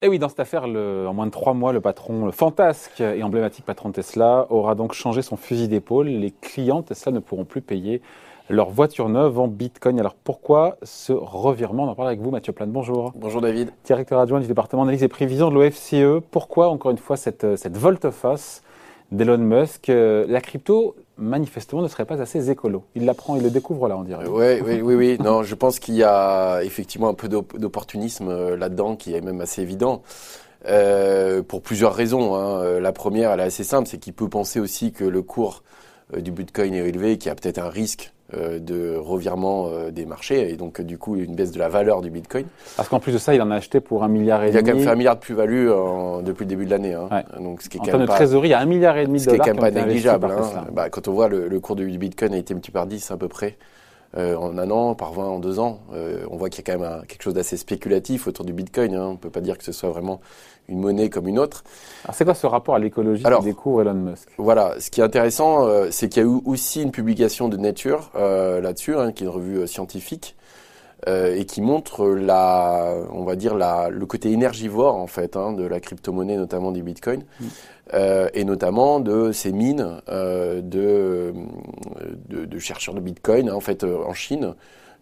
Et oui, dans cette affaire, le, en moins de trois mois, le patron, le fantasque et emblématique patron Tesla, aura donc changé son fusil d'épaule. Les clients Tesla ne pourront plus payer leur voiture neuve en Bitcoin. Alors pourquoi ce revirement? On en parle avec vous, Mathieu Plane. Bonjour. Bonjour David. Directeur adjoint du département d'analyse et prévision de l'OFCE. Pourquoi, encore une fois, cette, cette volte-face d'Elon Musk? La crypto, manifestement, ne serait pas assez écolo. Il l'apprend, il le découvre là, on dirait. Ouais, oui, oui, oui. Non, je pense qu'il y a effectivement un peu d'opportunisme euh, là-dedans qui est même assez évident. Euh, pour plusieurs raisons. Hein. Euh, la première, elle est assez simple, c'est qu'il peut penser aussi que le cours euh, du Bitcoin est élevé, qu'il y a peut-être un risque euh, de revirement euh, des marchés et donc du coup une baisse de la valeur du Bitcoin. Parce qu'en plus de ça, il en a acheté pour un milliard et demi. Il a quand même fait un milliard de plus-value depuis le début de l'année. Hein. Donc ce qui est en termes de trésorerie, il y a un milliard et demi de dollars. Ce qui est quand même pas négligeable. Hein. Bah, quand on voit le, le, cours du Bitcoin a été multiplié par 10 à peu près. Euh, en un an, par 20 en deux ans. Euh, on voit qu'il y a quand même un, quelque chose d'assez spéculatif autour du Bitcoin. Hein. On ne peut pas dire que ce soit vraiment une monnaie comme une autre. Alors c'est quoi ce rapport à l'écologie qui découvre Elon Musk? Voilà, ce qui est intéressant, euh, c'est qu'il y a eu aussi une publication de Nature là-dessus, hein, qui est une revue scientifique, et qui montre la, on va dire la, le côté énergivore en fait hein, de la crypto-monnaie, notamment du Bitcoin. Mm. Euh, et notamment de ces mines euh, de, de, de, chercheurs de Bitcoin, hein, en fait, euh, en Chine,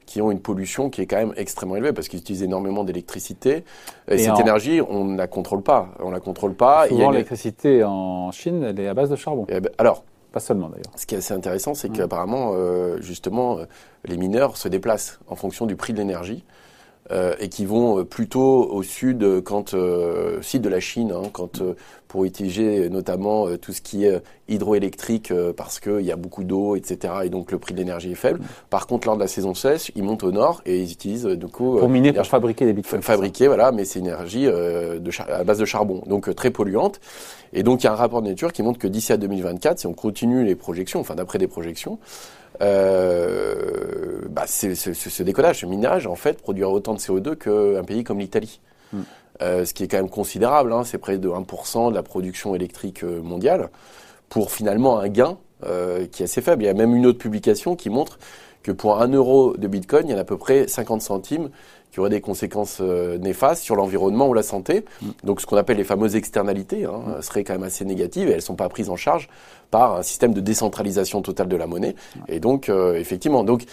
qui ont une pollution qui est quand même extrêmement élevée parce qu'ils utilisent énormément d'électricité. Et, cette énergie, on ne la contrôle pas. On la contrôle pas. Souvent, l'électricité en Chine, elle est à base de charbon. Ben, alors, pas seulement d'ailleurs. Ce qui est assez intéressant, c'est qu'apparemment, euh, justement, les mineurs se déplacent en fonction du prix de l'énergie. Euh, et qui vont euh, plutôt au sud, quand euh, sud de la Chine, hein, quand pour utiliser notamment tout ce qui est hydroélectrique parce qu'il y a beaucoup d'eau, etc. Et donc le prix de l'énergie est faible. Par contre, lors de la saison sèche, ils montent au nord et ils utilisent du coup pour miner, pour fabriquer des bitcoins. Fabriquer, voilà, mais c'est énergie de à base de charbon, donc très polluante. Et donc il y a un rapport de nature qui montre que d'ici à 2024, si on continue les projections, enfin d'après des projections, euh, bah c'est, ce décollage, ce minage, en fait, produira autant de CO2 qu'un pays comme l'Italie. Mm. Euh, ce qui est quand même considérable, hein, c'est près de 1% de la production électrique euh, mondiale, pour finalement un gain euh, qui est assez faible. Il y a même une autre publication qui montre que pour un euro de Bitcoin, il y en a à peu près 50 centimes qui auraient des conséquences euh, néfastes sur l'environnement ou la santé. Mm. Donc ce qu'on appelle les fameuses externalités hein, mm. seraient quand même assez négatives et elles ne sont pas prises en charge par un système de décentralisation totale de la monnaie. Et donc euh, effectivement, donc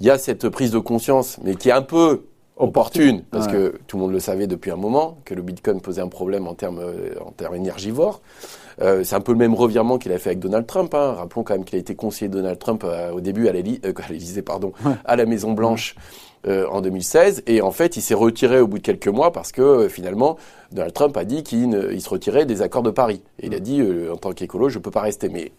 il y a cette prise de conscience, mais qui est un peu opportune, parce que tout le monde le savait depuis un moment, que le Bitcoin posait un problème en termes, euh, en termes énergivores. Euh, c'est un peu le même revirement qu'il a fait avec Donald Trump. Hein. Rappelons quand même qu'il a été conseiller de Donald Trump euh, au début à l'Élysée, pardon, à la Maison Blanche. En 2016 et en fait il s'est retiré au bout de quelques mois parce que finalement Donald Trump a dit qu'il se retirait des accords de Paris et il a dit en tant qu'écolo je peux pas rester mais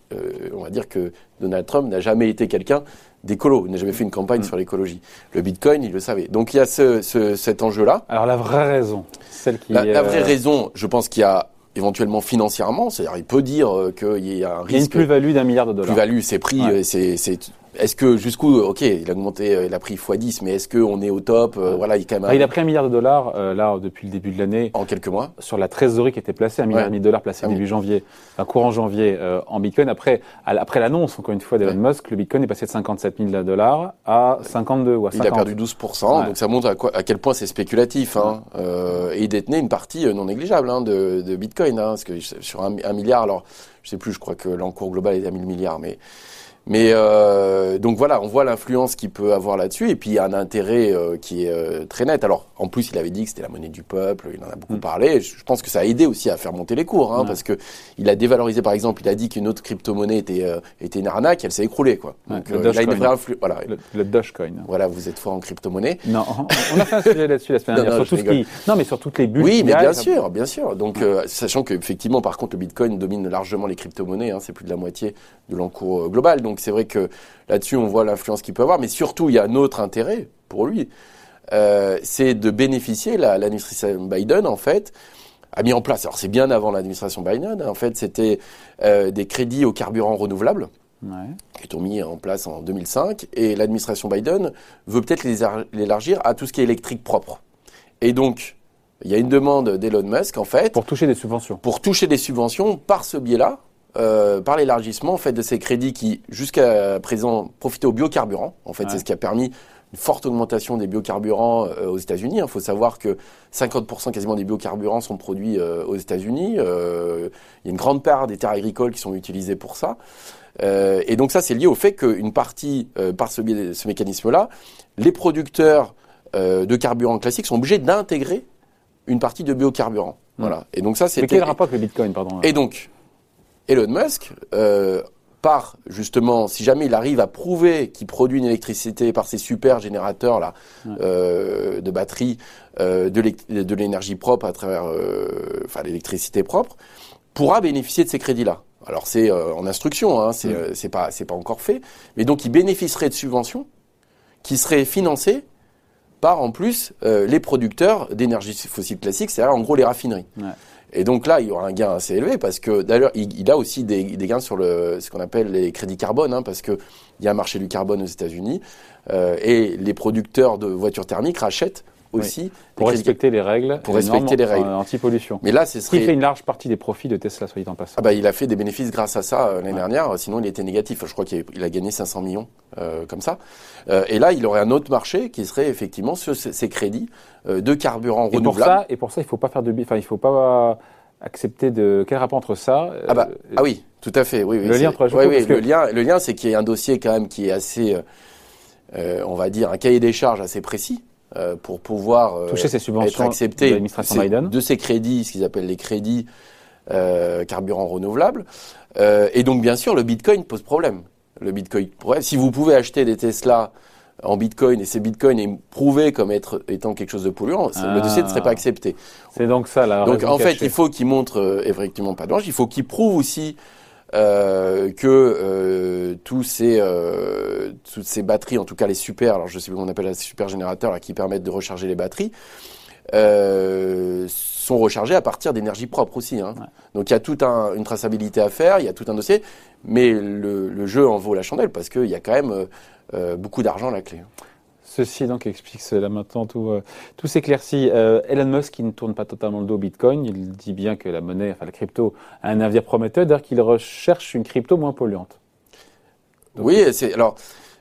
on va dire que Donald Trump n'a jamais été quelqu'un d'écolo. Il n'a jamais fait une campagne mm. sur l'écologie. Le Bitcoin, il le savait. Donc il y a ce, ce, cet enjeu-là. Alors la vraie raison, celle qui. La, la vraie euh, raison, je pense qu'il y a éventuellement financièrement, c'est-à-dire il peut dire euh, qu'il y a un risque. Il y a une plus-value d'un milliard de dollars. Plus-value, c'est pris, euh, c'est est-ce que jusqu'où, ok, il a augmenté, euh, il a pris x10, mais est-ce qu'on est au top euh, Voilà, il, quand même... il a pris un milliard de dollars euh, là depuis le début de l'année. En quelques mois. Sur la trésorerie qui était placée, un milliard et demi de dollars placé ah début janvier, un courant janvier en Bitcoin. Après, après l'annonce, encore une fois, d'Elon Musk, le Bitcoin est passé de 57 000 dollars à 52 ou à 50. Il a perdu 12% donc ça montre à, quoi, à quel point c'est spéculatif. Hein, et il détenait une partie non négligeable hein, de, de, Bitcoin, hein, parce que sur un, un milliard, alors je sais plus, je crois que l'encours global est à 1000 milliards, mais mais euh, donc voilà, on voit l'influence qu'il peut avoir là-dessus, et puis il y a un intérêt euh, qui est euh, très net. Alors en plus, il avait dit que c'était la monnaie du peuple, il en a beaucoup mm. parlé. Je, pense que ça a aidé aussi à faire monter les cours, hein, parce que il a dévalorisé, par exemple, il a dit qu'une autre crypto-monnaie était euh, était une arnaque, elle s'est écroulée, quoi. donc le il a une vraie influence. Voilà. Le, Dogecoin. Voilà, vous êtes fort en crypto-monnaie. Non, on a fait un sujet là-dessus la semaine dernière. sur tout ce qui... Non, mais sur toutes les bulles. Oui, mais bien sûr, bien sûr. Donc sachant que effectivement, par contre, le Bitcoin domine largement les crypto-monnaies, hein, c'est plus de la moitié de l'encours global. Donc c'est vrai que Là-dessus, on voit l'influence qu'il peut avoir, mais surtout, il y a un autre intérêt pour lui, euh, c'est de bénéficier, l'administration Biden, en fait, a mis en place, alors c'est bien avant l'administration Biden, en fait, c'était euh, des crédits au carburant renouvelable. qui ont mis en place en 2005, et l'administration Biden veut peut-être l'élargir à tout ce qui est électrique propre. Et donc, il y a une demande d'Elon Musk, en fait. Pour toucher des subventions. Pour toucher des subventions par ce biais-là, euh, par l'élargissement en fait de ces crédits qui jusqu'à présent profitaient aux biocarburants. En fait, c'est ce qui a permis une forte augmentation des biocarburants aux États-Unis. Il faut savoir que 50% quasiment des biocarburants sont produits aux États-Unis. il y a une grande part des terres agricoles qui sont utilisées pour ça. et donc ça, c'est lié au fait qu'une partie, par ce, ce mécanisme-là, les producteurs de carburants classiques sont obligés d'intégrer une partie de biocarburants. Hmm. Voilà. Et donc ça, c'est. Mais quel rapport avec le Bitcoin, pardon? Et donc, Elon Musk, euh, par justement, si jamais il arrive à prouver qu'il produit une électricité par ces super générateurs là euh, de batterie, euh, de l'énergie propre à travers, euh, enfin l'électricité propre, pourra bénéficier de ces crédits-là. Alors c'est euh, en instruction, hein, c'est c'est pas c'est pas encore fait, mais donc il bénéficierait de subventions qui seraient financées par en plus euh, les producteurs d'énergie fossile classique, c'est-à-dire en gros les raffineries. Et donc là, il y aura un gain assez élevé parce que d'ailleurs, il, a aussi des, gains sur ce qu'on appelle les crédits carbone, hein, parce qu'il y a un marché du carbone aux États-Unis euh, et les producteurs de voitures thermiques rachètent aussi. Pour respecter les règles. Pour respecter les règles. Anti-pollution. Mais là, c'est serait... Qui fait une large partie des profits de Tesla, soit dit en passant. Ah bah, il a fait des bénéfices grâce à ça euh, l'année dernière, sinon il était négatif. Je crois qu'il a gagné 500 millions euh, comme ça. Euh, et là, il aurait un autre marché qui serait effectivement sur ces crédits de carburant et Pour ça, et pour ça, il ne faut pas faire de... Enfin, il faut pas accepter de... Quel rapport entre ça ah, bah, ah oui, tout à fait. Oui, le lien entre oui, oui, le, lien, le lien, c'est qu'il y a un dossier quand même qui est assez... on va dire un cahier des charges assez précis euh, pour pouvoir euh, Toucher ces subventions être accepté de, de, ces crédits, ce qu'ils appellent les crédits euh, carburants renouvelables. et donc, bien sûr, le Bitcoin pose problème. Le Bitcoin, si vous pouvez acheter des Tesla en Bitcoin et ces Bitcoins est prouvé comme être, étant quelque chose de polluant, le dossier ne serait pas ah. accepté. C'est donc ça la Donc en fait, il faut qu'il montre effectivement pas de Il faut qu'il prouve aussi euh, que euh, tous ces, euh, toutes ces batteries, en tout cas les super, alors je sais plus comment on appelle les super générateurs là, qui permettent de recharger les batteries, euh, sont rechargés à partir d'énergie propre aussi. Hein. Donc il y a toute un, une traçabilité à faire, il y a tout un dossier, mais le, le jeu en vaut la chandelle parce qu'il y a quand même euh, beaucoup d'argent à la clé. Ceci donc explique cela maintenant, tout, euh, tout s'éclaircit. Euh, Elon Musk, qui ne tourne pas totalement le dos au Bitcoin, il dit bien que la monnaie, enfin la crypto, a un avenir prometteur, d'ailleurs qu'il recherche une crypto moins polluante. oui, c'est alors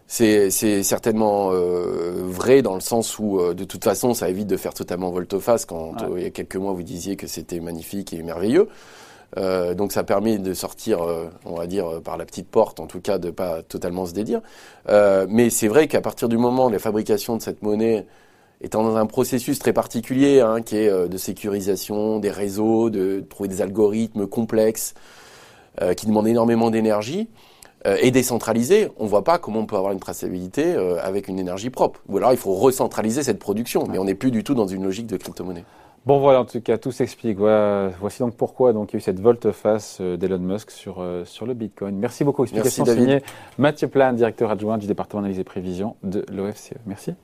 c'est certainement euh, vrai dans le sens où de toute façon ça évite de faire totalement volte-face quand il y a quelques mois vous disiez que c'était magnifique et merveilleux. Euh, donc ça permet de sortir, euh, on va dire, par la petite porte, en tout cas de pas totalement se dédire. Euh, mais c'est vrai qu'à partir du moment où la fabrication de cette monnaie étant dans un processus très particulier, hein, qui est de sécurisation des réseaux, de trouver des algorithmes complexes, qui demandent énormément d'énergie, et décentralisé, on voit pas comment on peut avoir une traçabilité avec une énergie propre. Ou alors il faut recentraliser cette production, mais on n'est plus du tout dans une logique de crypto-monnaie. Bon voilà, en tout cas, tout s'explique. Voici donc pourquoi donc, il y a eu cette volte-face euh, d'Elon Musk sur, euh, sur le Bitcoin. Merci beaucoup. Explication Merci, signée Mathieu Plan, directeur adjoint du département d'analyse et prévision de l'OFCE. Merci.